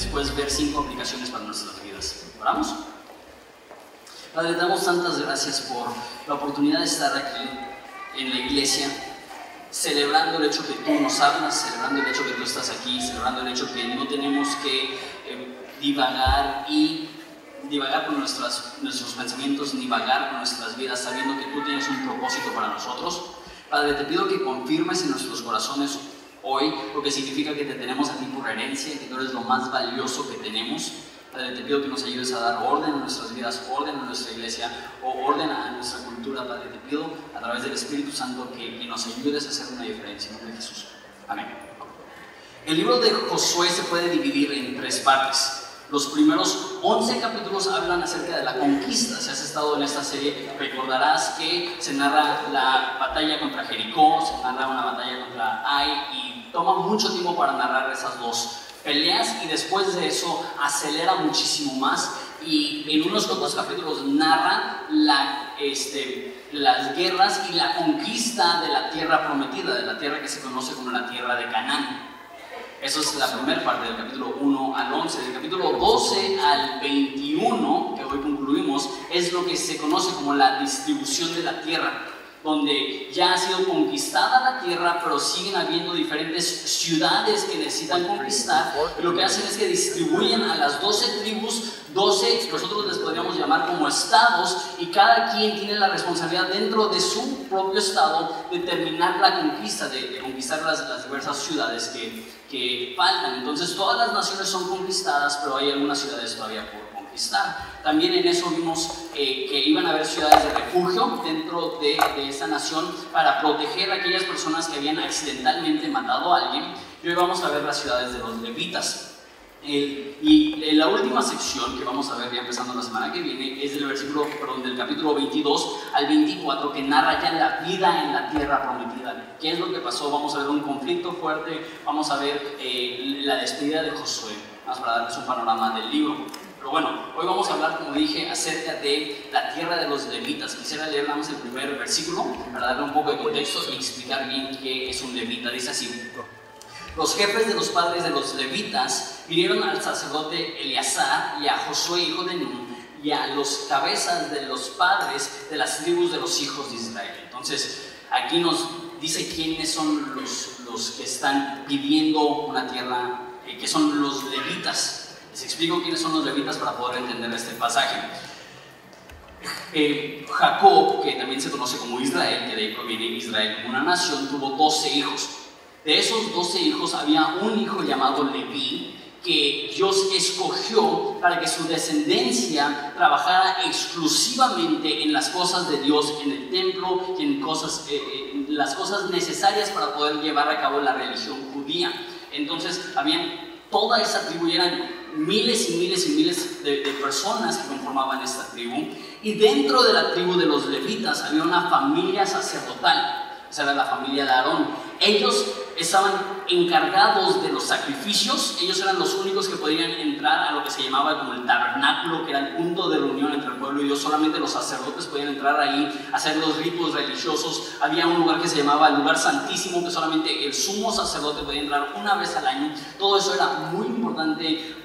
después ver cinco aplicaciones para nuestras vidas. ¿Oramos? Padre, damos tantas gracias por la oportunidad de estar aquí en la iglesia, celebrando el hecho que tú nos hablas, celebrando el hecho que tú estás aquí, celebrando el hecho que no tenemos que eh, divagar y divagar con nuestras, nuestros pensamientos, ni vagar con nuestras vidas, sabiendo que tú tienes un propósito para nosotros. Padre, te pido que confirmes en nuestros corazones hoy lo que significa que te tenemos a ti por herencia, que tú eres lo más valioso que tenemos. Padre, te pido que nos ayudes a dar orden a nuestras vidas, orden a nuestra iglesia o orden a nuestra cultura. Padre, te pido a través del Espíritu Santo que, que nos ayudes a hacer una diferencia. En nombre de Jesús. Amén. El libro de Josué se puede dividir en tres partes. Los primeros 11 capítulos hablan acerca de la conquista. Si has estado en esta serie, recordarás que se narra la batalla contra Jericó, se narra una batalla contra Ai y toma mucho tiempo para narrar esas dos peleas y después de eso acelera muchísimo más y en unos cuantos capítulos narra la, este, las guerras y la conquista de la tierra prometida, de la tierra que se conoce como la tierra de Canaán. Eso es la primera parte del capítulo 1 al 11. Del capítulo 12 al 21, que hoy concluimos, es lo que se conoce como la distribución de la tierra, donde ya ha sido conquistada la tierra, pero siguen habiendo diferentes ciudades que necesitan conquistar. Y lo que hacen es que distribuyen a las 12 tribus, 12, nosotros les podríamos llamar como estados, y cada quien tiene la responsabilidad dentro de su propio estado de terminar la conquista, de, de conquistar las, las diversas ciudades que, que faltan. Entonces todas las naciones son conquistadas, pero hay algunas ciudades todavía por conquistar. También en eso vimos eh, que iban a haber ciudades de refugio dentro de, de esa nación para proteger a aquellas personas que habían accidentalmente matado a alguien. Y hoy vamos a ver las ciudades de los levitas. Y en la última sección que vamos a ver ya empezando la semana que viene es del versículo, perdón, del capítulo 22 al 24 que narra ya la vida en la tierra prometida. ¿Qué es lo que pasó? Vamos a ver un conflicto fuerte, vamos a ver eh, la despedida de Josué, vamos para darles un panorama del libro. Pero bueno, hoy vamos a hablar, como dije, acerca de la tierra de los levitas. Quisiera leer nada más el primer versículo para darle un poco de contexto y explicar bien qué es un levita. Dice así. Los jefes de los padres de los levitas vinieron al sacerdote Eleazar y a Josué, hijo de Nun, y a los cabezas de los padres de las tribus de los hijos de Israel. Entonces, aquí nos dice quiénes son los, los que están viviendo una tierra, eh, que son los levitas. Les explico quiénes son los levitas para poder entender este pasaje. Eh, Jacob, que también se conoce como Israel, que de ahí proviene Israel como una nación, tuvo 12 hijos. De esos 12 hijos había un hijo llamado Leví que Dios escogió para que su descendencia trabajara exclusivamente en las cosas de Dios, en el templo en cosas, eh, eh, en las cosas necesarias para poder llevar a cabo la religión judía. Entonces, habían toda esa tribu eran miles y miles y miles de, personas que conformaban esta tribu. Y dentro de la tribu de los levitas había una familia sacerdotal. Esa era la familia de Aarón. Ellos estaban encargados de los sacrificios, ellos eran los únicos que podían entrar a lo que se llamaba como el tabernáculo, que era el punto de reunión entre el pueblo y Dios. Solamente los sacerdotes podían entrar ahí, hacer los ritos religiosos. Había un lugar que se llamaba el lugar santísimo, que solamente el sumo sacerdote podía entrar una vez al año. Todo eso era muy importante,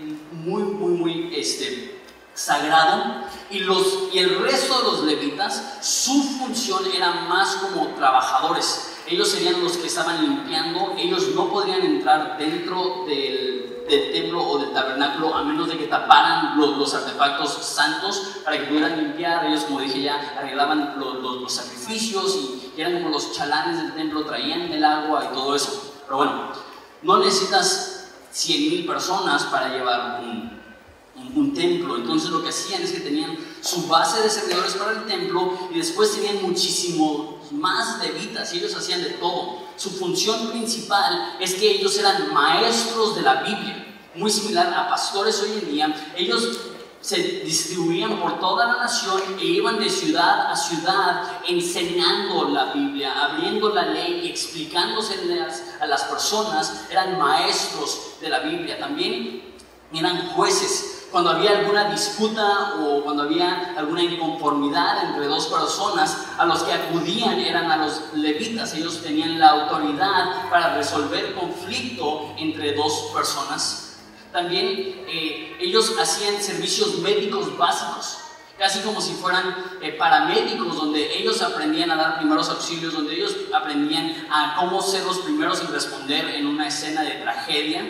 muy, muy, muy este, sagrado y, los, y el resto de los levitas, su función era más como trabajadores. Ellos serían los que estaban limpiando, ellos no podrían entrar dentro del, del templo o del tabernáculo a menos de que taparan los, los artefactos santos para que pudieran limpiar. Ellos, como dije ya, arreglaban los, los- los sacrificios y, y eran como los chalanes del templo, traían el agua y todo eso. Pero bueno, no necesitas 100 mil personas para llevar un, un, templo. Entonces lo que hacían es que tenían su base de servidores para el templo y después tenían muchísimos más levitas y ellos hacían de todo. Su función principal es que ellos eran maestros de la Biblia, muy similar a pastores hoy en día. Ellos se distribuían por toda la nación e iban de ciudad a ciudad enseñando la Biblia, abriendo la ley y explicándoselas a las personas. Eran maestros de la Biblia. También eran jueces. Cuando había alguna disputa o cuando había alguna inconformidad entre dos personas, a los que acudían eran a los levitas. Ellos tenían la autoridad para resolver conflicto entre dos personas. También eh, ellos hacían servicios médicos básicos, casi como si fueran eh, paramédicos, donde ellos aprendían a dar primeros auxilios, donde ellos aprendían a cómo ser los primeros en responder en una escena de tragedia.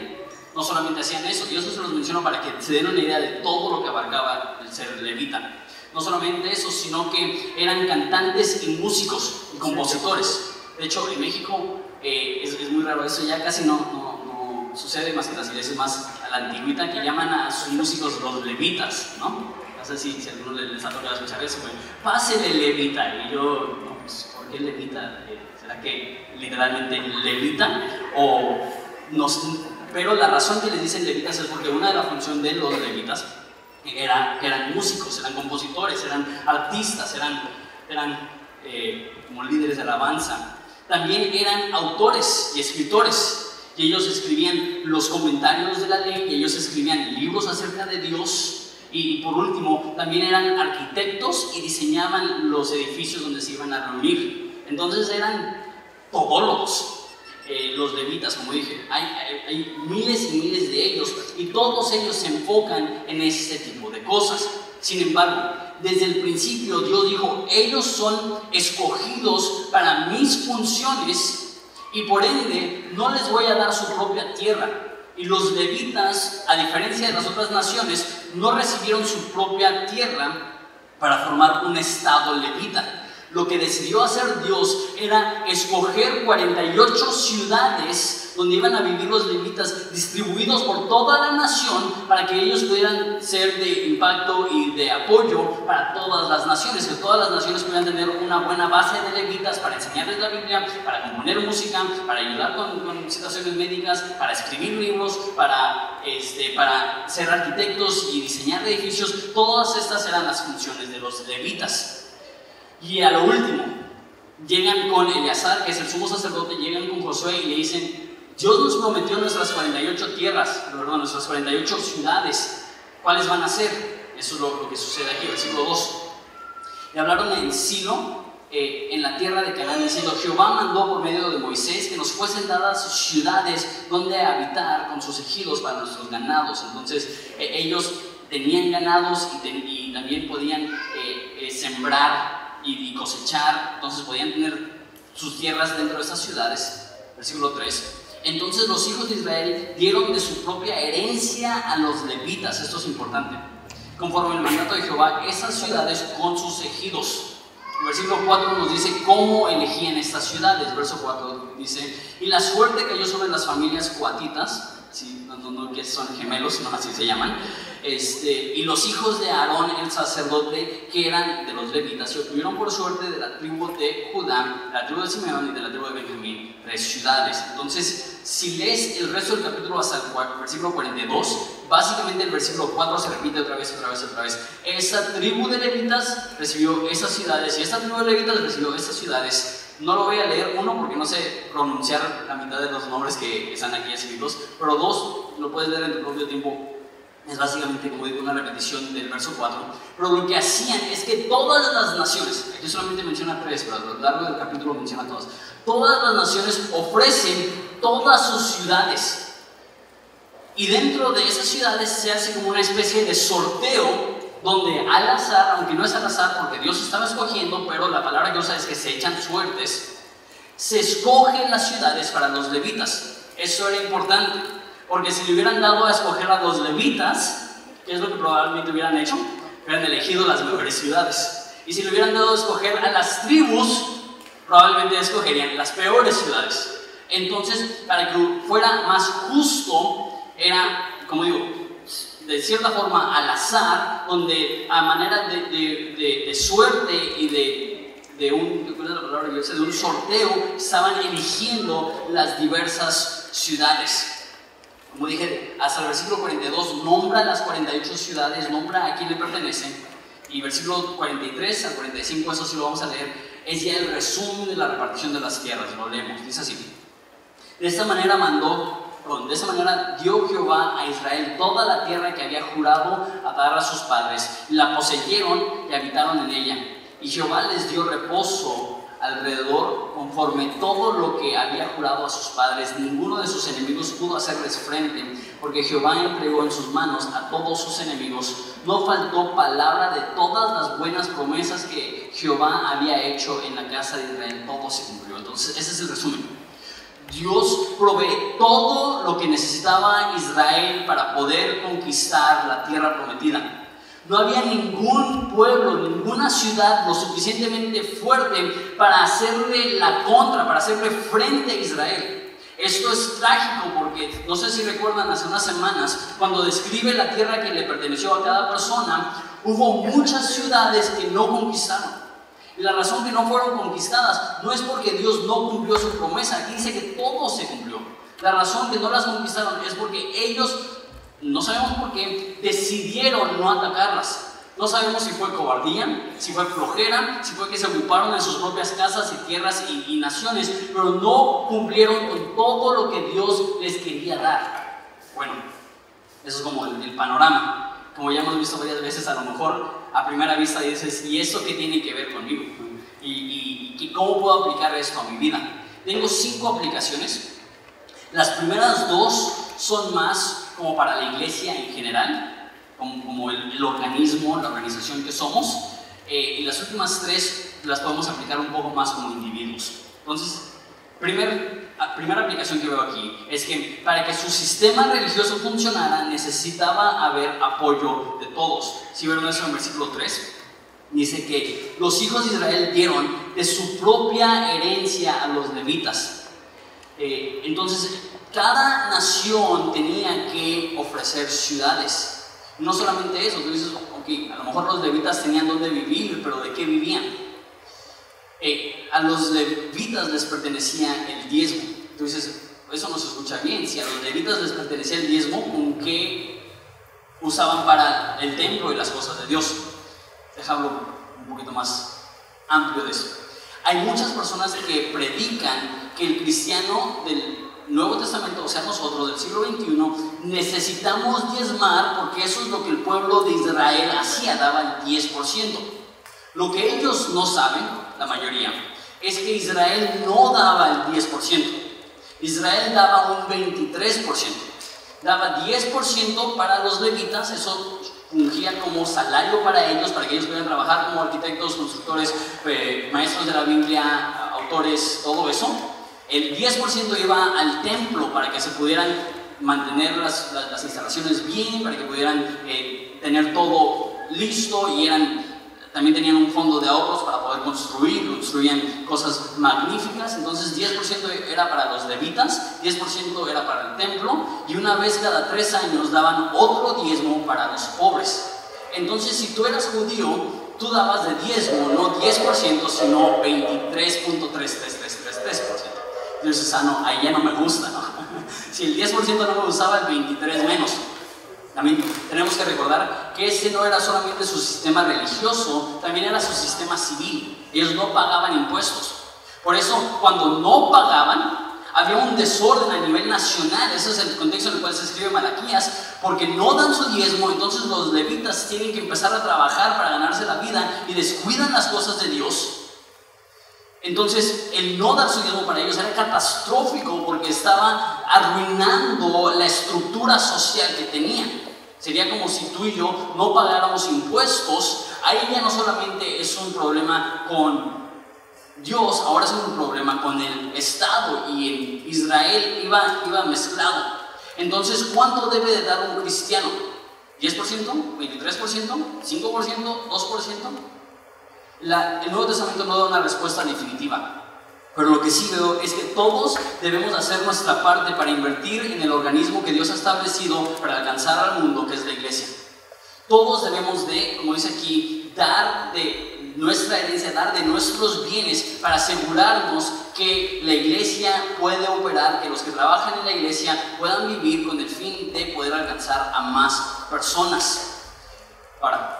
No solamente hacían eso, y eso se los menciono para que se den una idea de todo lo que abarcaba el ser levita. No solamente eso, sino que eran cantantes y músicos y compositores. De hecho, en México eh, es, muy raro eso, ya casi no, no, no, sucede más que en las iglesias más a la antigüita que llaman a sus músicos los levitas, ¿no? No sé si, si a alguno les ha tocado escuchar eso, pero pásele levita. Y yo, no, pues, ¿por qué levita? Eh, ¿Será que literalmente levita? O nos, pero la razón que les dicen levitas es porque una de las funciones de los levitas era, eran músicos, eran compositores, eran artistas, eran, eran eh, como líderes de alabanza. También eran autores y escritores, y ellos escribían los comentarios de la ley, y ellos escribían libros acerca de Dios, y por último, también eran arquitectos y diseñaban los edificios donde se iban a reunir. Entonces eran todólogos, eh, los levitas, como dije. Hay, hay, miles y miles de ellos y todos ellos se enfocan en este tipo de cosas. Sin embargo, desde el principio Dios dijo, ellos son escogidos para mis funciones y por ende no les voy a dar su propia tierra. Y los levitas, a diferencia de las otras naciones, no recibieron su propia tierra para formar un estado levita lo que decidió hacer Dios era escoger 48 ciudades donde iban a vivir los levitas distribuidos por toda la nación para que ellos pudieran ser de impacto y de apoyo para todas las naciones, que todas las naciones pudieran tener una buena base de levitas para enseñarles la Biblia, para componer música, para ayudar con, situaciones médicas, para escribir libros, para, este, para ser arquitectos y diseñar edificios. Todas estas eran las funciones de los levitas. Y a lo último, llegan con Eleazar, que es el sumo sacerdote, llegan con Josué y le dicen, Dios nos prometió nuestras 48 tierras, perdón, nuestras 48 ciudades. ¿Cuáles van a ser? Eso es lo, que sucede aquí, versículo 2. Y hablaron en Silo, eh, en la tierra de Canaán, diciendo, Jehová mandó por medio de Moisés que nos fuesen dadas ciudades donde habitar con sus ejidos para nuestros ganados. Entonces eh, ellos tenían ganados y, también podían eh, sembrar y, cosechar, entonces podían tener sus tierras dentro de esas ciudades. Versículo 3. Entonces los hijos de Israel dieron de su propia herencia a los levitas, esto es importante, conforme el mandato de Jehová, esas ciudades con sus ejidos. Versículo 4 nos dice cómo elegían estas ciudades. Verso 4 dice, y la suerte cayó sobre las familias cuatitas, ¿sí? no, no, que son gemelos, no así se llaman, este, y los hijos de Aarón, el sacerdote, que eran de los levitas, se obtuvieron por suerte de la tribu de Judá, de la tribu de Simeón y de la tribu de Benjamín, tres ciudades. Entonces, si lees el resto del capítulo hasta el versículo 42, básicamente el versículo 4 se repite otra vez, otra vez, otra vez. Esa tribu de levitas recibió esas ciudades y esta tribu de levitas recibió esas ciudades no lo voy a leer, uno, porque no sé pronunciar la mitad de los nombres que están aquí escritos, pero dos, lo puedes leer en tu propio tiempo. Es básicamente, como digo, una repetición del verso 4. Pero lo que hacían es que todas las naciones, aquí solamente menciona tres, pero a lo largo del capítulo menciona todas, todas las naciones ofrecen todas sus ciudades. Y dentro de esas ciudades se hace como una especie de sorteo donde al azar, aunque no es al azar porque Dios estaba escogiendo, pero la palabra que usa es que se echan suertes, se escogen las ciudades para los levitas. Eso era importante, porque si le hubieran dado a escoger a los levitas, ¿qué es lo que probablemente hubieran hecho? Hubieran elegido las mejores ciudades. Y si le hubieran dado a escoger a las tribus, probablemente escogerían las peores ciudades. Entonces, para que fuera más justo, era, como digo, de cierta forma al azar, donde a manera de, de, de, suerte y de, de un, palabra, de un sorteo estaban eligiendo las diversas ciudades. Como dije, hasta el versículo 42 nombra las 48 ciudades, nombra a quién le pertenecen. Y versículo 43 al 45, eso sí lo vamos a leer, es ya el resumen de la repartición de las tierras. Lo leemos, dice así. De esta manera mandó de esa manera dio Jehová a Israel toda la tierra que había jurado a dar a sus padres. La poseyeron y habitaron en ella. Y Jehová les dio reposo alrededor conforme todo lo que había jurado a sus padres. Ninguno de sus enemigos pudo hacerles frente, porque Jehová entregó en sus manos a todos sus enemigos. No faltó palabra de todas las buenas promesas que Jehová había hecho en la casa de Israel. Todo se cumplió. Entonces, ese es el resumen. Dios provee todo lo que necesitaba Israel para poder conquistar la tierra prometida. No había ningún pueblo, ninguna ciudad lo suficientemente fuerte para hacerle la contra, para hacerle frente a Israel. Esto es trágico porque, no sé si recuerdan, hace unas semanas, cuando describe la tierra que le perteneció a cada persona, hubo muchas ciudades que no conquistaron. Y la razón que no fueron conquistadas no es porque Dios no cumplió su promesa, aquí dice que todo se cumplió. La razón que no las conquistaron es porque ellos no sabemos por qué decidieron no atacarlas. No sabemos si fue cobardía, si fue flojera, si fue que se ocuparon en sus propias casas y tierras y, naciones, pero no cumplieron con todo lo que Dios les quería dar. Bueno, eso es como el, panorama. Como ya hemos visto varias veces, a lo mejor a primera vista dices, ¿y eso qué tiene que ver conmigo? ¿Y, y cómo puedo aplicar esto a mi vida? Tengo cinco aplicaciones. Las primeras dos son más como para la iglesia en general, como, el, organismo, la organización que somos, eh, y las últimas tres las podemos aplicar un poco más como individuos. Entonces, primer, primera aplicación que veo aquí es que para que su sistema religioso funcionara necesitaba haber apoyo de todos. Si ven eso en versículo 3, dice que los hijos de Israel dieron de su propia herencia a los levitas. Eh, entonces, cada nación tenía que ofrecer ciudades. No solamente eso, tú dices, ok, a lo mejor los levitas tenían donde vivir, pero ¿de qué vivían? Eh, a los levitas les pertenecía el diezmo. Entonces, eso no se escucha bien. Si a los levitas les pertenecía el diezmo, ¿con qué usaban para el templo y las cosas de Dios? Déjalo un poquito más amplio de eso. Hay muchas personas que predican que el cristiano del Nuevo Testamento, o sea, nosotros del siglo XXI, necesitamos diezmar porque eso es lo que el pueblo de Israel hacía, daba el 10%. Lo que ellos no saben, la mayoría, es que Israel no daba el 10%. Israel daba un 23%. Daba 10% para los levitas, eso fungía como salario para ellos, para que ellos pudieran trabajar como arquitectos, constructores, eh, maestros de la Biblia, autores, todo eso el 10% iba al templo para que se pudieran mantener las, instalaciones bien, para que pudieran eh, tener todo listo y eran, también tenían un fondo de ahorros para poder construir, construían cosas magníficas. Entonces 10% era para los levitas, 10% era para el templo y una vez cada tres años daban otro diezmo para los pobres. Entonces si tú eras judío, tú dabas de diezmo no 10%, sino 23.3333%. Entonces, ah, no, ahí ya no me gusta. Si el 10% no me gustaba, el 23 menos. También tenemos que recordar que ese no era solamente su sistema religioso, también era su sistema civil. Ellos no pagaban impuestos. Por eso, cuando no pagaban, había un desorden a nivel nacional. Ese es el contexto en el cual se escribe Malaquías, porque no dan su diezmo, entonces los levitas tienen que empezar a trabajar para ganarse la vida y descuidan las cosas de Dios entonces, el no dar su diezmo para ellos era catastrófico porque estaba arruinando la estructura social que tenían. Sería como si tú y yo no pagáramos impuestos. Ahí ya no solamente es un problema con Dios, ahora es un problema con el Estado y en Israel iba, iba mezclado. Entonces, ¿cuánto debe de dar un cristiano? ¿10%? ¿23%? ¿5%? ¿2%? El Nuevo Testamento no da una respuesta definitiva. Pero lo que sí veo es que todos debemos hacer nuestra parte para invertir en el organismo que Dios ha establecido para alcanzar al mundo, que es la iglesia. Todos debemos de, como dice aquí, dar de nuestra herencia, dar de nuestros bienes para asegurarnos que la iglesia puede operar, que los que trabajan en la iglesia puedan vivir con el fin de poder alcanzar a más personas. Ahora,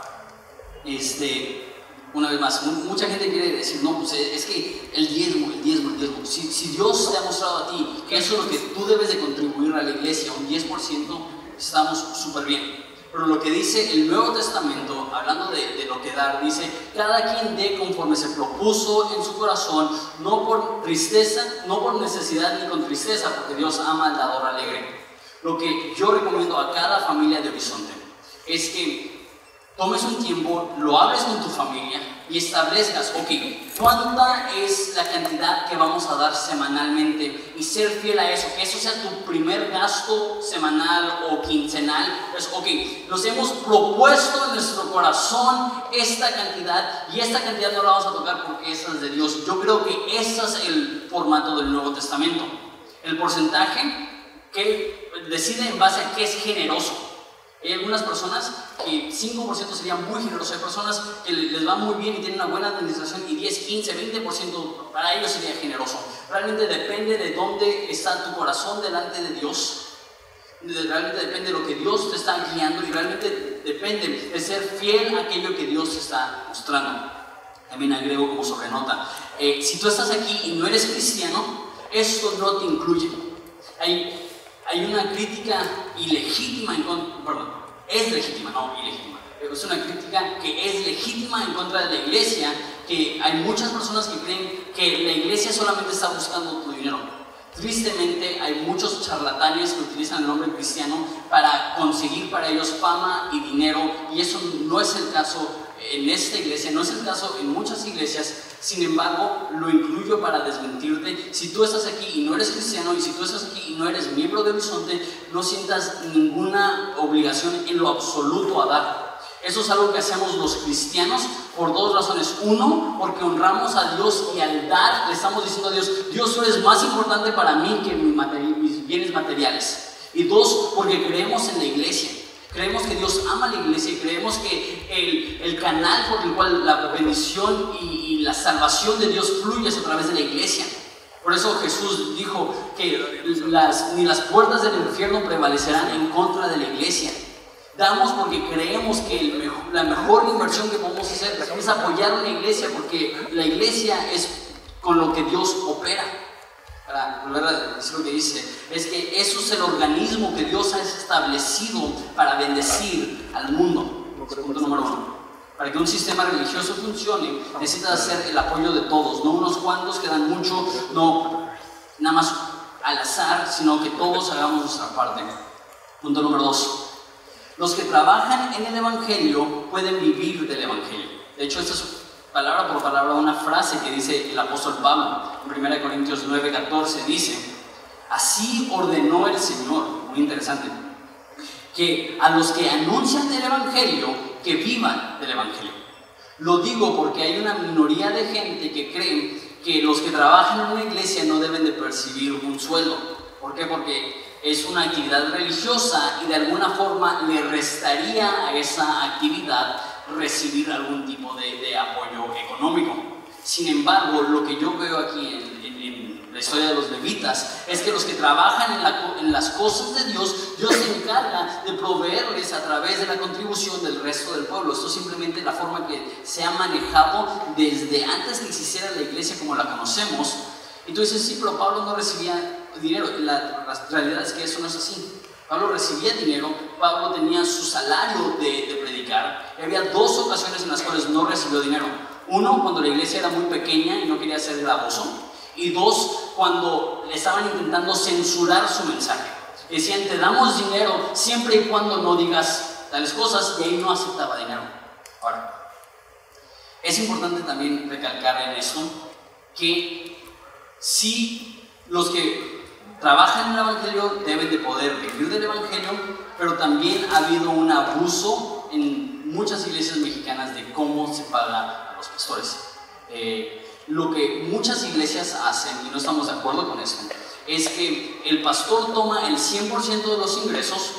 este, una vez más, mucha gente quiere decir, no, pues es que el diezmo, el diezmo, el diezmo. Si, si, Dios te ha mostrado a ti que eso es lo que tú debes de contribuir a la iglesia, un 10%, estamos súper bien. Pero lo que dice el Nuevo Testamento, hablando de, de, lo que dar, dice, cada quien dé conforme se propuso en su corazón, no por tristeza, no por necesidad ni con tristeza, porque Dios ama al dador alegre. Lo que yo recomiendo a cada familia de Horizonte es que tomes un tiempo, lo hables con tu familia y establezcas, ok, ¿cuánta es la cantidad que vamos a dar semanalmente? Y ser fiel a eso, que eso sea tu primer gasto semanal o quincenal. Pues, ok, nos hemos propuesto en nuestro corazón esta cantidad y esta cantidad no la vamos a tocar porque esa es de Dios. Yo creo que ese es el formato del Nuevo Testamento. El porcentaje que decide en base a qué es generoso. Hay algunas personas que 5% sería muy generoso, hay personas que les va muy bien y tienen una buena administración y 10, 15, 20% para ellos sería generoso. Realmente depende de dónde está tu corazón delante de Dios. Realmente depende de lo que Dios te está guiando y realmente depende de ser fiel a aquello que Dios te está mostrando. También agrego como sobrenota. Eh, si tú estás aquí y no eres cristiano, esto no te incluye. Hay hay una crítica ilegítima perdón, es legítima, no ilegítima, es una crítica que es legítima en contra de la iglesia, que hay muchas personas que creen que la iglesia solamente está buscando tu dinero. Tristemente hay muchos charlatanes que utilizan el nombre cristiano para conseguir para ellos fama y dinero y eso no es el caso en esta iglesia, no es el caso en muchas iglesias, sin embargo, lo incluyo para desmentirte. Si tú estás aquí y no eres cristiano, y si tú estás aquí y no eres miembro de Horizonte, no sientas ninguna obligación en lo absoluto a dar. Eso es algo que hacemos los cristianos por dos razones. Uno, porque honramos a Dios y al dar le estamos diciendo a Dios, Dios tú eres más importante para mí que mis bienes materiales. Y dos, porque creemos en la iglesia. Creemos que Dios ama a la iglesia y creemos que el, el canal por el cual la bendición y, la salvación de Dios fluye es a través de la iglesia. Por eso Jesús dijo que las, ni las puertas del infierno prevalecerán en contra de la iglesia. Damos porque creemos que la mejor inversión que podemos hacer es apoyar a la iglesia porque la iglesia es con lo que Dios opera para volver a decir lo que dice, es que eso es el organismo que Dios ha establecido para bendecir al mundo. Punto número uno. Para que un sistema religioso funcione, necesita hacer el apoyo de todos, no unos cuantos que dan mucho, no nada más al azar, sino que todos hagamos nuestra parte. Punto número dos. Los que trabajan en el Evangelio pueden vivir del Evangelio. De hecho, esto es palabra por palabra una frase que dice el apóstol Pablo en 1 Corintios 9, 14. Dice, así ordenó el Señor, muy interesante, que a los que anuncian el Evangelio, que vivan del Evangelio. Lo digo porque hay una minoría de gente que creen que los que trabajan en una iglesia no deben de percibir un sueldo. ¿Por qué? Porque es una actividad religiosa y de alguna forma le restaría a esa actividad recibir algún tipo de, apoyo económico. Sin embargo, lo que yo veo aquí en, la historia de los levitas es que los que trabajan en, las cosas de Dios, Dios se encarga de proveerles a través de la contribución del resto del pueblo. Esto es simplemente la forma que se ha manejado desde antes que existiera la iglesia como la conocemos. Entonces, sí, pero Pablo no recibía dinero. La, la realidad es que eso no es así. Pablo recibía dinero, Pablo tenía su salario de, predicar. Y había dos ocasiones en las cuales no recibió dinero. Uno, cuando la iglesia era muy pequeña y no quería ser gravoso. Y dos, cuando le estaban intentando censurar su mensaje. Decían, te damos dinero siempre y cuando no digas tales cosas, y ahí no aceptaba dinero. Ahora, es importante también recalcar en eso que si los que trabajan en el Evangelio deben de poder vivir del Evangelio, pero también ha habido un abuso en muchas iglesias mexicanas de cómo se paga los pastores. Eh, lo que muchas iglesias hacen, y no estamos de acuerdo con eso, es que el pastor toma el 100% de los ingresos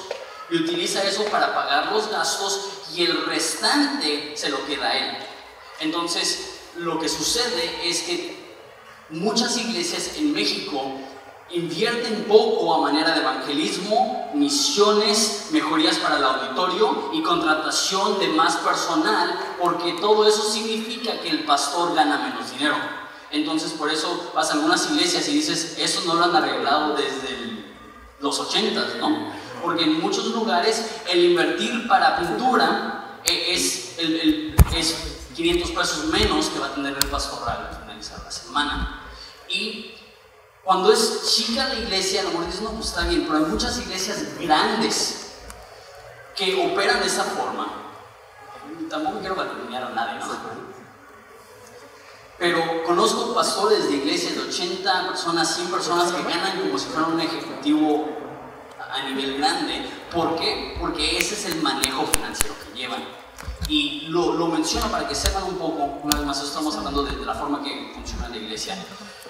y utiliza eso para pagar los gastos y el restante se lo queda a él. Entonces, lo que sucede es que muchas iglesias en México invierten poco a manera de evangelismo, misiones, mejorías para el auditorio y contratación de más personal, porque todo eso significa que el pastor gana menos dinero. Entonces por eso vas a algunas iglesias y dices, eso no lo han arreglado desde los 80, ¿no? Porque en muchos lugares el invertir para pintura eh, es, es 500 pesos menos que va a tener el pastoral al finalizar la semana. Y cuando es chica la iglesia, a lo mejor dices, no, pues está bien, pero hay muchas iglesias grandes que operan de esa forma. Tampoco quiero patrocinar a nadie, ¿no? Pero conozco pastores de iglesias de 80 personas, 100 personas que ganan como si fueran un ejecutivo a nivel grande. ¿Por qué? Porque ese es el manejo financiero que llevan. Y lo, lo menciono para que sepan un poco, una vez más, estamos hablando de, la forma que funciona la iglesia.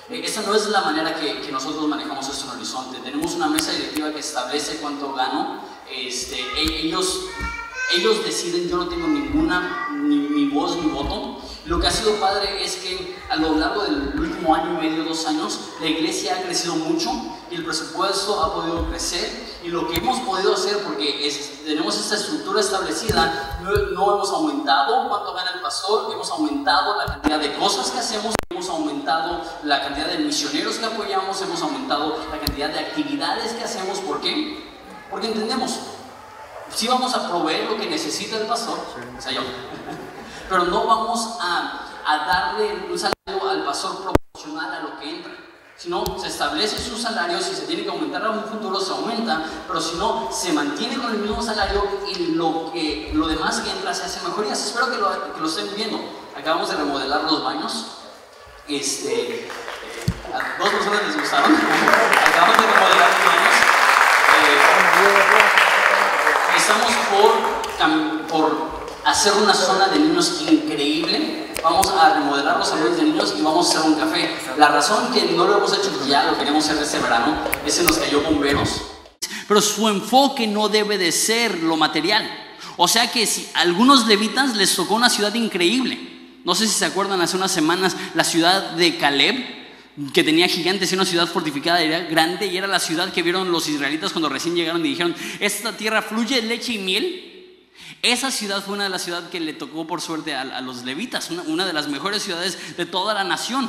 Eh, esa no es la manera que, que, nosotros manejamos esto en Horizonte. Tenemos una mesa directiva que establece cuánto gano. Este, e, ellos, ellos deciden, yo no tengo ninguna, ni, ni voz ni voto. Lo que ha sido padre es que a lo largo del último año y medio, dos años, la iglesia ha crecido mucho y el presupuesto ha podido crecer y lo que hemos podido hacer, porque tenemos esta estructura establecida, no, hemos aumentado cuánto gana el pastor, hemos aumentado la cantidad de cosas que hacemos, hemos aumentado la cantidad de misioneros que apoyamos, hemos aumentado la cantidad de actividades que hacemos, ¿por qué? Porque entendemos, si vamos a proveer lo que necesita el pastor, o sea, yo, pero no vamos a, darle un salario al pastor proporcional a lo que entra. Si no, se establece su salario, si se tiene que aumentar a un futuro, se aumenta, pero si no, se mantiene con el mismo salario y lo, que, lo demás que entra se hace mejorías. Espero que lo, que lo estén viendo. Acabamos de remodelar los baños. Este, a dos personas les gustaron. Acabamos de remodelar baños. Eh, estamos por, por hacer una zona de niños increíble. Vamos a remodelar los salones de niños y vamos a hacer un café. La razón que no lo hemos hecho, ya lo queremos hacer este verano, es que nos cayó bomberos. Pero su enfoque no debe de ser lo material. O sea que si a algunos levitas les tocó una ciudad increíble. No sé si se acuerdan hace unas semanas la ciudad de Caleb, que tenía gigantes y una ciudad fortificada, era grande y era la ciudad que vieron los israelitas cuando recién llegaron y dijeron, esta tierra fluye leche y miel. Esa ciudad fue una de las ciudades que le tocó por suerte a, los levitas, una, de las mejores ciudades de toda la nación.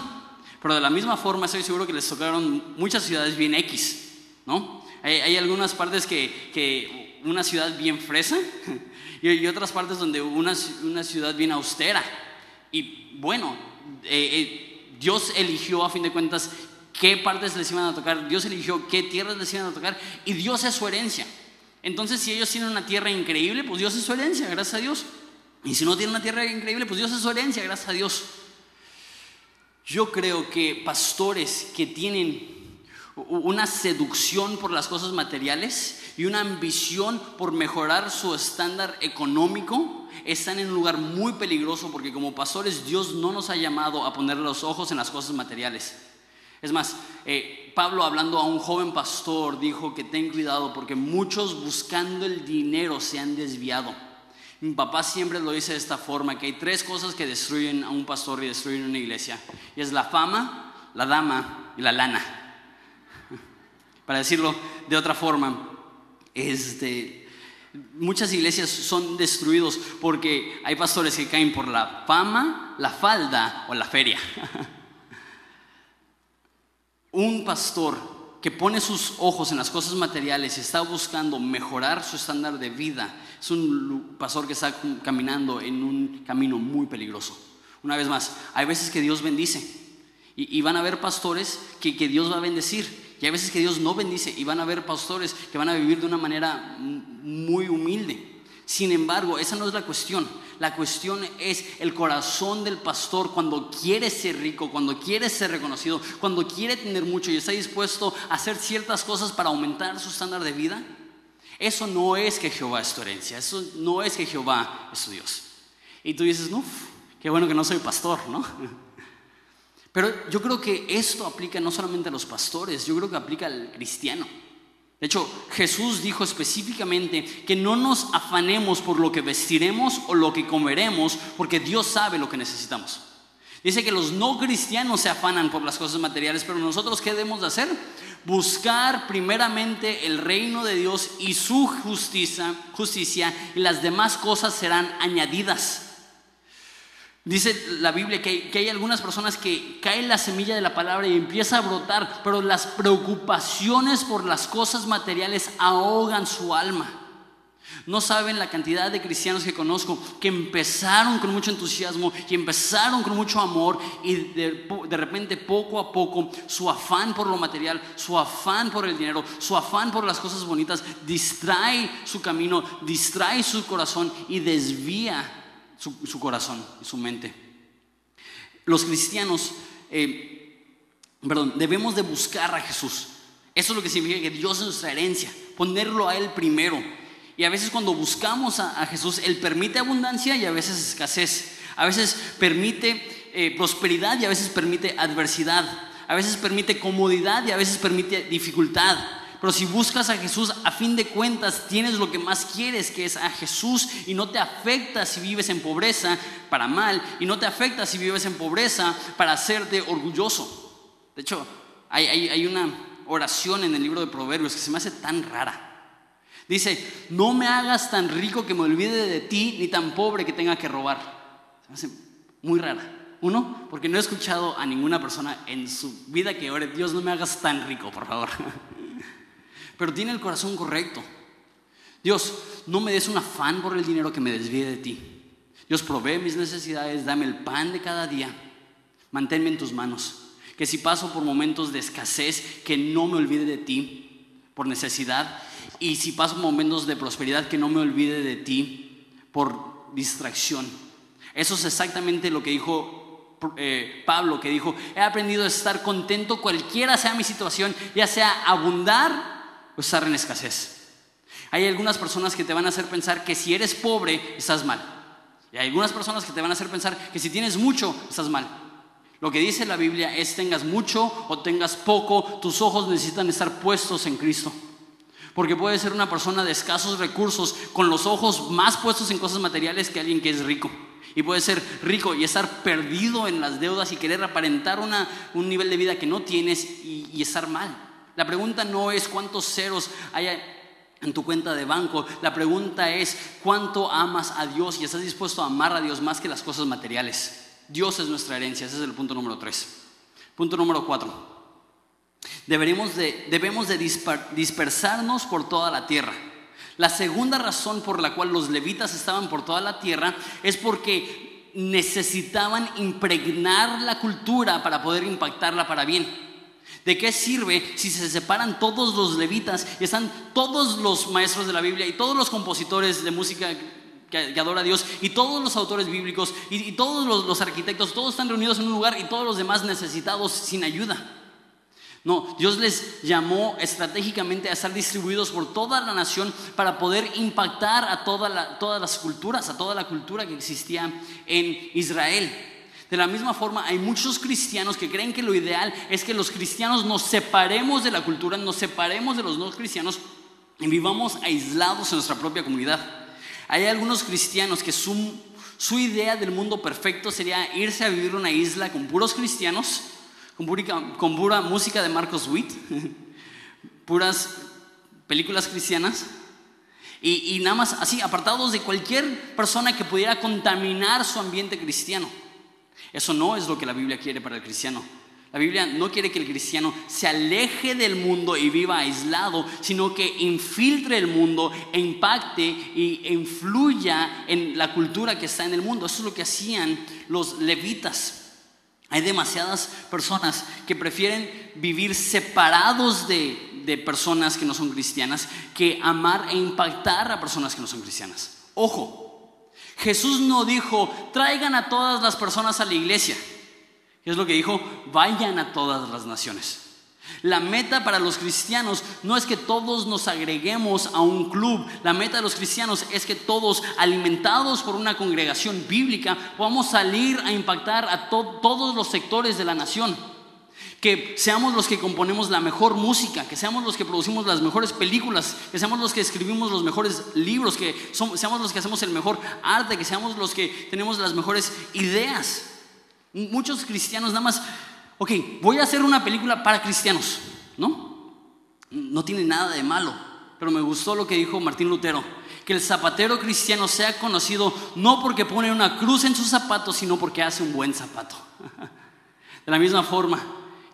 Pero de la misma forma estoy seguro que les tocaron muchas ciudades bien X, ¿no? Hay, algunas partes que, una ciudad bien fresa y, otras partes donde una, una, ciudad bien austera. Y bueno, eh, eh, Dios eligió a fin de cuentas qué partes les iban a tocar, Dios eligió qué tierras les iban a tocar y Dios es su herencia. Entonces, si ellos tienen una tierra increíble, pues Dios es su herencia, gracias a Dios. Y si no tienen una tierra increíble, pues Dios es su herencia, gracias a Dios. Yo creo que pastores que tienen una seducción por las cosas materiales y una ambición por mejorar su estándar económico están en un lugar muy peligroso porque como pastores Dios no nos ha llamado a poner los ojos en las cosas materiales. Es más, eh, Pablo hablando a un joven pastor dijo que ten cuidado porque muchos buscando el dinero se han desviado. Mi papá siempre lo dice de esta forma, que hay tres cosas que destruyen a un pastor y destruyen una iglesia. Y es la fama, la dama y la lana. Para decirlo de otra forma, este, muchas iglesias son destruidos porque hay pastores que caen por la fama, la falda o la feria. Un pastor que pone sus ojos en las cosas materiales y está buscando mejorar su estándar de vida, es un pastor que está caminando en un camino muy peligroso. Una vez más, hay veces que Dios bendice y, van a haber pastores que, que Dios va a bendecir y hay veces que Dios no bendice y van a haber pastores que van a vivir de una manera muy humilde. Sin embargo, esa no es la cuestión. La cuestión es el corazón del pastor cuando quiere ser rico, cuando quiere ser reconocido, cuando quiere tener mucho y está dispuesto a hacer ciertas cosas para aumentar su estándar de vida. Eso no es que Jehová es tu herencia, eso no es que Jehová es tu Dios. Y tú dices, no, qué bueno que no soy pastor, ¿no? Pero yo creo que esto aplica no solamente a los pastores, yo creo que aplica al cristiano. De hecho, Jesús dijo específicamente que no nos afanemos por lo que vestiremos o lo que comeremos, porque Dios sabe lo que necesitamos. Dice que los no cristianos se afanan por las cosas materiales, pero nosotros ¿qué debemos de hacer? Buscar primeramente el reino de Dios y su justicia, justicia y las demás cosas serán añadidas. Dice la Biblia que hay, que hay, algunas personas que cae la semilla de la palabra y empieza a brotar, pero las preocupaciones por las cosas materiales ahogan su alma. No saben la cantidad de cristianos que conozco que empezaron con mucho entusiasmo y empezaron con mucho amor y de, de, repente poco a poco su afán por lo material, su afán por el dinero, su afán por las cosas bonitas distrae su camino, distrae su corazón y desvía su, corazón y su mente. Los cristianos, eh, perdón, debemos de buscar a Jesús. Eso es lo que significa que Dios es nuestra herencia, ponerlo a Él primero. Y a veces cuando buscamos a, a Jesús, Él permite abundancia y a veces escasez. A veces permite eh, prosperidad y a veces permite adversidad. A veces permite comodidad y a veces permite dificultad. Pero si buscas a Jesús, a fin de cuentas tienes lo que más quieres, que es a Jesús, y no te afecta si vives en pobreza para mal, y no te afecta si vives en pobreza para hacerte orgulloso. De hecho, hay, una oración en el libro de Proverbios que se me hace tan rara. Dice, no me hagas tan rico que me olvide de ti, ni tan pobre que tenga que robar. Se me hace muy rara. Uno, porque no he escuchado a ninguna persona en su vida que ore, Dios no me hagas tan rico, por favor. Pero tiene el corazón correcto. Dios, no me des un afán por el dinero que me desvíe de ti. Dios, provee mis necesidades, dame el pan de cada día. Manténme en tus manos. Que si paso por momentos de escasez, que no me olvide de ti por necesidad. Y si paso momentos de prosperidad, que no me olvide de ti por distracción. Eso es exactamente lo que dijo eh, Pablo, que dijo, he aprendido a estar contento cualquiera sea mi situación, ya sea abundar estar en escasez. Hay algunas personas que te van a hacer pensar que si eres pobre, estás mal. Y hay algunas personas que te van a hacer pensar que si tienes mucho, estás mal. Lo que dice la Biblia es tengas mucho o tengas poco, tus ojos necesitan estar puestos en Cristo. Porque puede ser una persona de escasos recursos con los ojos más puestos en cosas materiales que alguien que es rico. Y puede ser rico y estar perdido en las deudas y querer aparentar una, un nivel de vida que no tienes y estar mal. La pregunta no es cuántos ceros hay en tu cuenta de banco. La pregunta es cuánto amas a Dios y estás dispuesto a amar a Dios más que las cosas materiales. Dios es nuestra herencia. Ese es el punto número tres. Punto número cuatro. Deberíamos de, debemos de dispersarnos por toda la tierra. La segunda razón por la cual los levitas estaban por toda la tierra es porque necesitaban impregnar la cultura para poder impactarla para bien. ¿De qué sirve si se separan todos los levitas y están todos los maestros de la Biblia y todos los compositores de música que, adora a Dios y todos los autores bíblicos y, todos los, arquitectos, todos están reunidos en un lugar y todos los demás necesitados sin ayuda? No, Dios les llamó estratégicamente a estar distribuidos por toda la nación para poder impactar a toda todas las culturas, a toda la cultura que existía en Israel. De la misma forma, hay muchos cristianos que creen que lo ideal es que los cristianos nos separemos de la cultura, nos separemos de los no cristianos y vivamos aislados en nuestra propia comunidad. Hay algunos cristianos que su, idea del mundo perfecto sería irse a vivir una isla con puros cristianos con pura música de Marcos Witt, puras películas cristianas, y, y, nada más así, apartados de cualquier persona que pudiera contaminar su ambiente cristiano. Eso no es lo que la Biblia quiere para el cristiano. La Biblia no quiere que el cristiano se aleje del mundo y viva aislado, sino que infiltre el mundo, e impacte y influya en la cultura que está en el mundo. Eso es lo que hacían los levitas. Hay demasiadas personas que prefieren vivir separados de, de, personas que no son cristianas que amar e impactar a personas que no son cristianas. Ojo, Jesús no dijo, traigan a todas las personas a la iglesia. Es lo que dijo, vayan a todas las naciones. La meta para los cristianos no es que todos nos agreguemos a un club. La meta de los cristianos es que todos, alimentados por una congregación bíblica, podamos salir a impactar a to todos los sectores de la nación. Que seamos los que componemos la mejor música, que seamos los que producimos las mejores películas, que seamos los que escribimos los mejores libros, que seamos los que hacemos el mejor arte, que seamos los que tenemos las mejores ideas. Muchos cristianos nada más ok, voy a hacer una película para cristianos, ¿no? No tiene nada de malo, pero me gustó lo que dijo Martín Lutero, que el zapatero cristiano sea conocido no porque pone una cruz en sus zapatos, sino porque hace un buen zapato. De la misma forma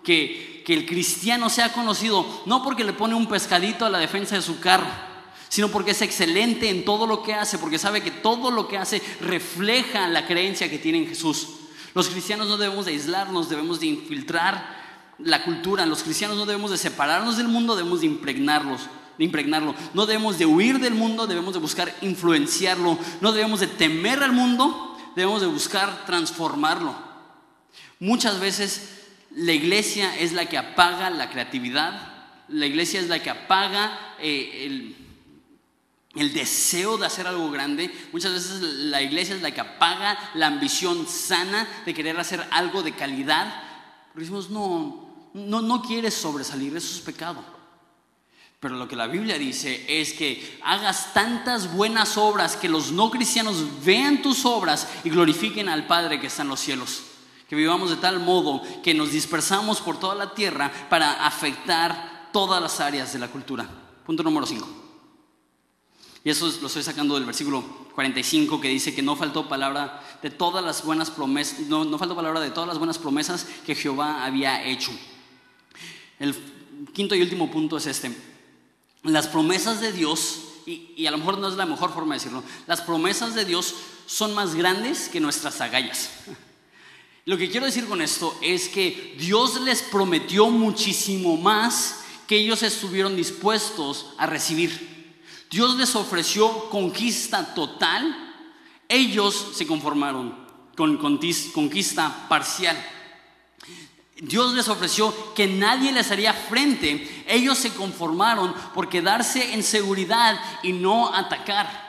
que, el cristiano sea conocido no porque le pone un pescadito a la defensa de su carro, sino porque es excelente en todo lo que hace, porque sabe que todo lo que hace refleja la creencia que tiene en Jesús. Los cristianos no debemos de aislarnos, debemos de infiltrar la cultura. Los cristianos no debemos de separarnos del mundo, debemos de impregnarlos de impregnarlo. No debemos de huir del mundo, debemos de buscar influenciarlo. No debemos de temer al mundo, debemos de buscar transformarlo. Muchas veces la iglesia es la que apaga la creatividad, la iglesia es la que apaga eh, el, deseo de hacer algo grande. Muchas veces la iglesia es la que apaga la ambición sana de querer hacer algo de calidad. Porque no, no, no quieres sobresalir, eso es pecado. Pero lo que la Biblia dice es que hagas tantas buenas obras que los no cristianos vean tus obras y glorifiquen al Padre que está en los cielos. Que vivamos de tal modo que nos dispersamos por toda la tierra para afectar todas las áreas de la cultura. Punto número 5. Y eso lo estoy sacando del versículo 45 que dice que no faltó palabra de todas las buenas promesas, no, no faltó palabra de todas las buenas promesas que Jehová había hecho. El quinto y último punto es este las promesas de Dios, y, a lo mejor no es la mejor forma de decirlo, las promesas de Dios son más grandes que nuestras agallas. Lo que quiero decir con esto es que Dios les prometió muchísimo más que ellos estuvieron dispuestos a recibir. Dios les ofreció conquista total, ellos se conformaron con conquista parcial. Dios les ofreció que nadie les haría frente. Ellos se conformaron por quedarse en seguridad y no atacar.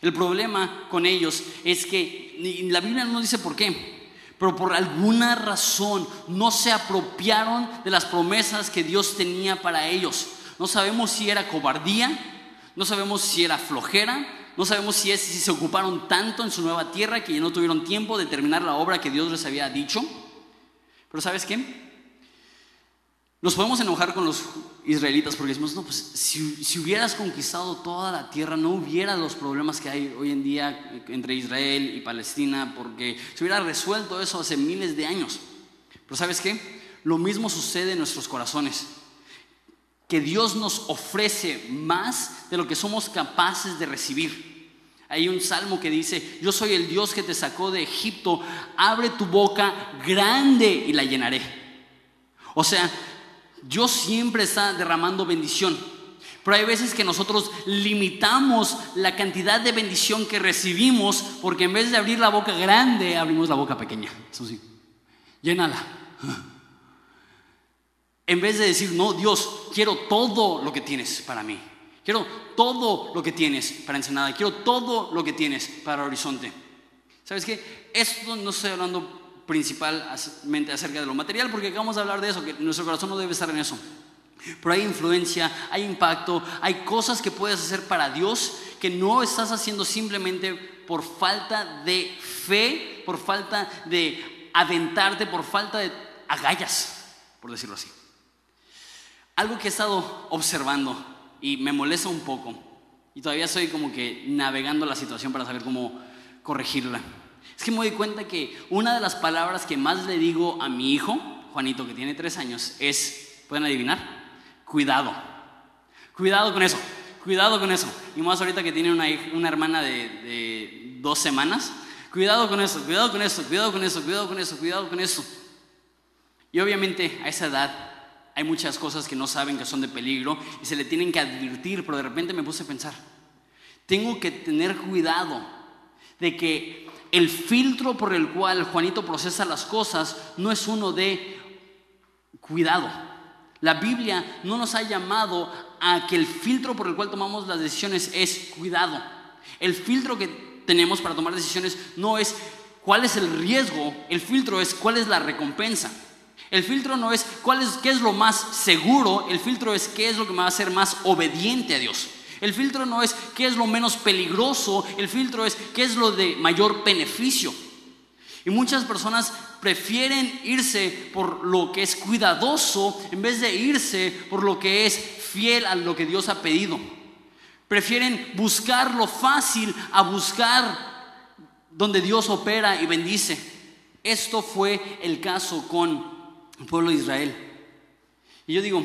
El problema con ellos es que la Biblia no dice por qué, pero por alguna razón no se apropiaron de las promesas que Dios tenía para ellos. No sabemos si era cobardía, no sabemos si era flojera, no sabemos si, es, si se ocuparon tanto en su nueva tierra que ya no tuvieron tiempo de terminar la obra que Dios les había dicho. Pero ¿sabes qué? Nos podemos enojar con los israelitas porque decimos, no, pues si, hubieras conquistado toda la tierra, no hubiera los problemas que hay hoy en día entre Israel y Palestina, porque se hubiera resuelto eso hace miles de años. Pero ¿sabes qué? Lo mismo sucede en nuestros corazones. Que Dios nos ofrece más de lo que somos capaces de recibir. Hay un salmo que dice, yo soy el Dios que te sacó de Egipto, abre tu boca grande y la llenaré. O sea, Dios siempre está derramando bendición. Pero hay veces que nosotros limitamos la cantidad de bendición que recibimos porque en vez de abrir la boca grande, abrimos la boca pequeña. Eso sí, llénala. En vez de decir, no, Dios, quiero todo lo que tienes para mí. Quiero todo lo que tienes para Ensenada. Quiero todo lo que tienes para Horizonte. ¿Sabes qué? Esto no estoy hablando principalmente acerca de lo material, porque acabamos de hablar de eso, que nuestro corazón no debe estar en eso. Pero hay influencia, hay impacto, hay cosas que puedes hacer para Dios que no estás haciendo simplemente por falta de fe, por falta de aventarte, por falta de agallas, por decirlo así. Algo que he estado observando y me molesta un poco. Y todavía estoy como que navegando la situación para saber cómo corregirla. Es que me doy cuenta que una de las palabras que más le digo a mi hijo, Juanito, que tiene tres años, es, ¿pueden adivinar? Cuidado. Cuidado con eso. Cuidado con eso. Y más ahorita que tiene una, una hermana de, de dos semanas. Cuidado con eso, cuidado con eso, cuidado con eso, cuidado con eso, cuidado con eso. Y obviamente a esa edad hay muchas cosas que no saben que son de peligro y se le tienen que advertir, pero de repente me puse a pensar, tengo que tener cuidado de que el filtro por el cual Juanito procesa las cosas no es uno de cuidado. La Biblia no nos ha llamado a que el filtro por el cual tomamos las decisiones es cuidado. El filtro que tenemos para tomar decisiones no es cuál es el riesgo, el filtro es cuál es la recompensa. El filtro no es cuál es qué es lo más seguro, el filtro es qué es lo que me va a hacer más obediente a Dios. El filtro no es qué es lo menos peligroso, el filtro es qué es lo de mayor beneficio. Y muchas personas prefieren irse por lo que es cuidadoso en vez de irse por lo que es fiel a lo que Dios ha pedido. Prefieren buscar lo fácil a buscar donde Dios opera y bendice. Esto fue el caso con el pueblo de Israel. Y yo digo,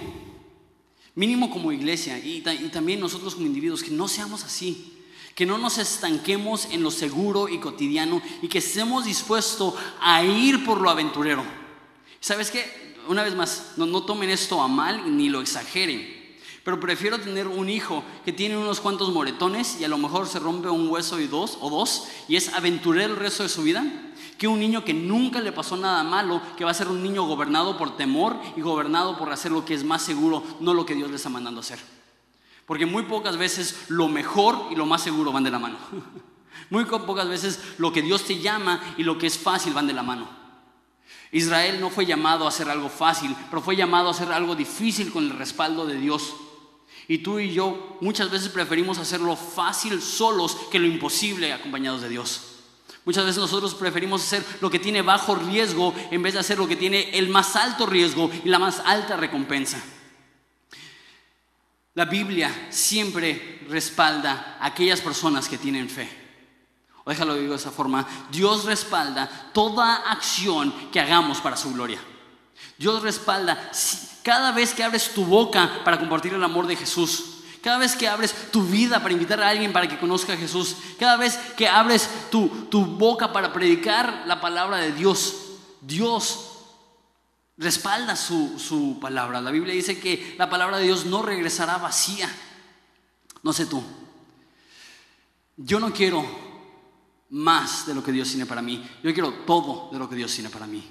mínimo como iglesia y, también nosotros como individuos, que no seamos así. Que no nos estanquemos en lo seguro y cotidiano y que estemos dispuestos a ir por lo aventurero. ¿Sabes qué? Una vez más, no, no tomen esto a mal ni lo exageren. Pero prefiero tener un hijo que tiene unos cuantos moretones y a lo mejor se rompe un hueso y dos o dos y es aventurero el resto de su vida que un niño que nunca le pasó nada malo, que va a ser un niño gobernado por temor y gobernado por hacer lo que es más seguro, no lo que Dios le está mandando hacer. Porque muy pocas veces lo mejor y lo más seguro van de la mano. Muy pocas veces lo que Dios te llama y lo que es fácil van de la mano. Israel no fue llamado a hacer algo fácil, pero fue llamado a hacer algo difícil con el respaldo de Dios. Y tú y yo muchas veces preferimos hacerlo fácil solos que lo imposible acompañados de Dios. Muchas veces nosotros preferimos hacer lo que tiene bajo riesgo en vez de hacer lo que tiene el más alto riesgo y la más alta recompensa. La Biblia siempre respalda a aquellas personas que tienen fe. O déjalo digo de esa forma, Dios respalda toda acción que hagamos para su gloria. Dios respalda cada vez que abres tu boca para compartir el amor de Jesús. Cada vez que abres tu vida para invitar a alguien para que conozca a Jesús. Cada vez que abres tu, tu boca para predicar la palabra de Dios. Dios respalda su, su palabra. La Biblia dice que la palabra de Dios no regresará vacía. No sé tú. Yo no quiero más de lo que Dios tiene para mí. Yo quiero todo de lo que Dios tiene para mí.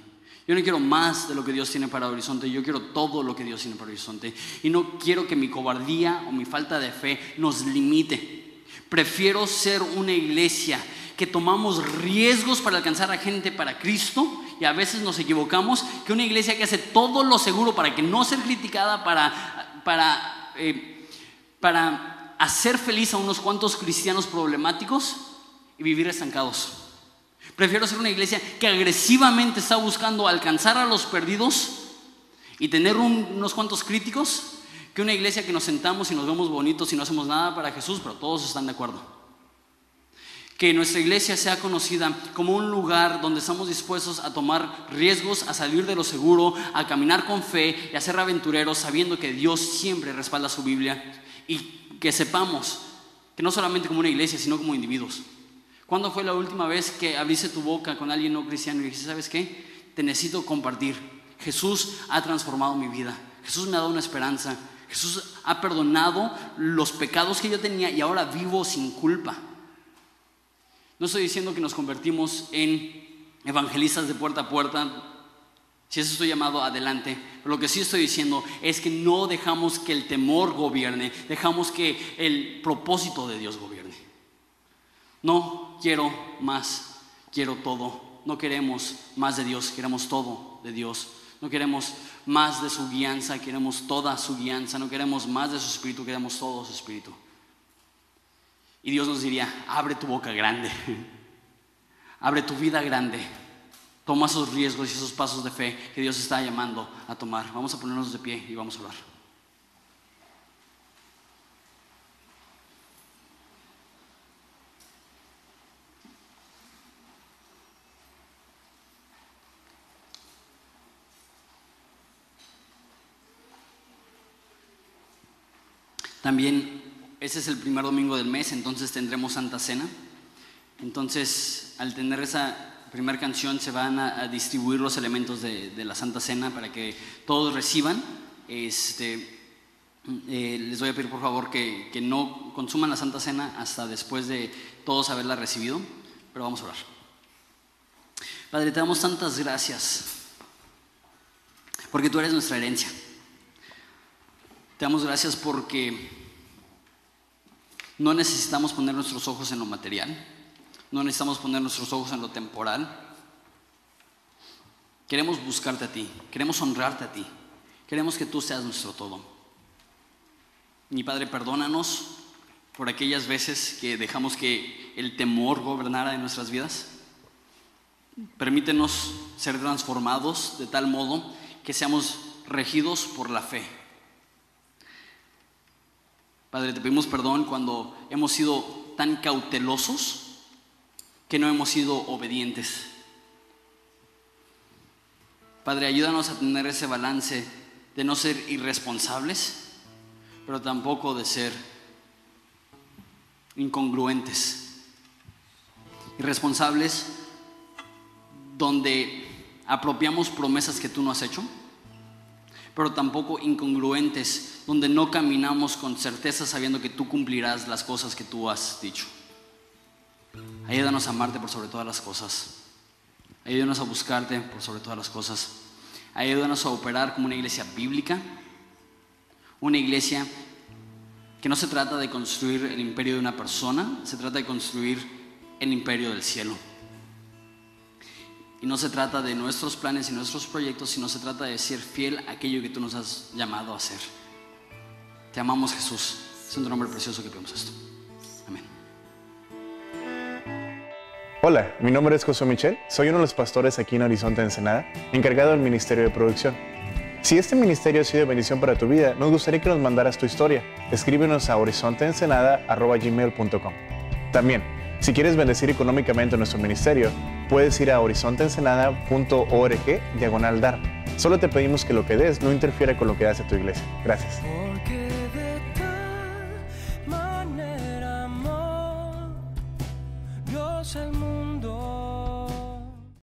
Yo no quiero más de lo que Dios tiene para Horizonte, yo quiero todo lo que Dios tiene para Horizonte. Y no quiero que mi cobardía o mi falta de fe nos limite. Prefiero ser una iglesia que tomamos riesgos para alcanzar a gente para Cristo y a veces nos equivocamos, que una iglesia que hace todo lo seguro para que no ser criticada, para, para, eh, para hacer feliz a unos cuantos cristianos problemáticos y vivir estancados. Prefiero ser una iglesia que agresivamente está buscando alcanzar a los perdidos y tener unos cuantos críticos que una iglesia que nos sentamos y nos vemos bonitos y no hacemos nada para Jesús, pero todos están de acuerdo. Que nuestra iglesia sea conocida como un lugar donde estamos dispuestos a tomar riesgos, a salir de lo seguro, a caminar con fe y a ser aventureros sabiendo que Dios siempre respalda su Biblia y que sepamos que no solamente como una iglesia, sino como individuos. ¿Cuándo fue la última vez que abriste tu boca con alguien no cristiano y dijiste, ¿sabes qué? Te necesito compartir. Jesús ha transformado mi vida. Jesús me ha dado una esperanza. Jesús ha perdonado los pecados que yo tenía y ahora vivo sin culpa. No estoy diciendo que nos convertimos en evangelistas de puerta a puerta. Si eso estoy llamado, adelante. Lo que sí estoy diciendo es que no dejamos que el temor gobierne, dejamos que el propósito de Dios gobierne. No quiero más, quiero todo. No queremos más de Dios, queremos todo de Dios. No queremos más de su guianza, queremos toda su guianza. No queremos más de su espíritu, queremos todo su espíritu. Y Dios nos diría, abre tu boca grande, abre tu vida grande, toma esos riesgos y esos pasos de fe que Dios está llamando a tomar. Vamos a ponernos de pie y vamos a hablar. También ese es el primer domingo del mes, entonces tendremos Santa Cena. Entonces, al tener esa primera canción, se van a, distribuir los elementos de, la Santa Cena para que todos reciban. Este, eh, les voy a pedir por favor que, que no consuman la Santa Cena hasta después de todos haberla recibido, pero vamos a orar. Padre, te damos tantas gracias porque tú eres nuestra herencia. Te damos gracias porque no necesitamos poner nuestros ojos en lo material, no necesitamos poner nuestros ojos en lo temporal. Queremos buscarte a ti, queremos honrarte a ti, queremos que tú seas nuestro todo. Mi Padre, perdónanos por aquellas veces que dejamos que el temor gobernara en nuestras vidas. Permítenos ser transformados de tal modo que seamos regidos por la fe Padre, te pedimos perdón cuando hemos sido tan cautelosos que no hemos sido obedientes. Padre, ayúdanos a tener ese balance de no ser irresponsables, pero tampoco de ser incongruentes. Irresponsables donde apropiamos promesas que tú no has hecho, pero tampoco incongruentes donde no caminamos con certeza sabiendo que tú cumplirás las cosas que tú has dicho. Ayúdanos a amarte por sobre todas las cosas. Ayúdanos a buscarte por sobre todas las cosas. Ayúdanos a operar como una iglesia bíblica, una iglesia que no se trata de construir el imperio de una persona, se trata de construir el imperio del cielo. Y no se trata de nuestros planes y nuestros proyectos, sino se trata de ser fiel a aquello que tú nos has llamado a hacer. Te amamos Jesús. Es un nombre precioso que pedimos esto. Amén. Hola, mi nombre es José Michel, soy uno de los pastores aquí en Horizonte Ensenada, encargado del Ministerio de Producción. Si este ministerio ha sido bendición para tu vida, nos gustaría que nos mandaras tu historia. Escríbenos a horizonteensenada.gmail.com También, si quieres bendecir económicamente nuestro ministerio, puedes ir a horizonteensenada.org diagonal dar. Solo te pedimos que lo que des no interfiera con lo que hace tu iglesia. Gracias.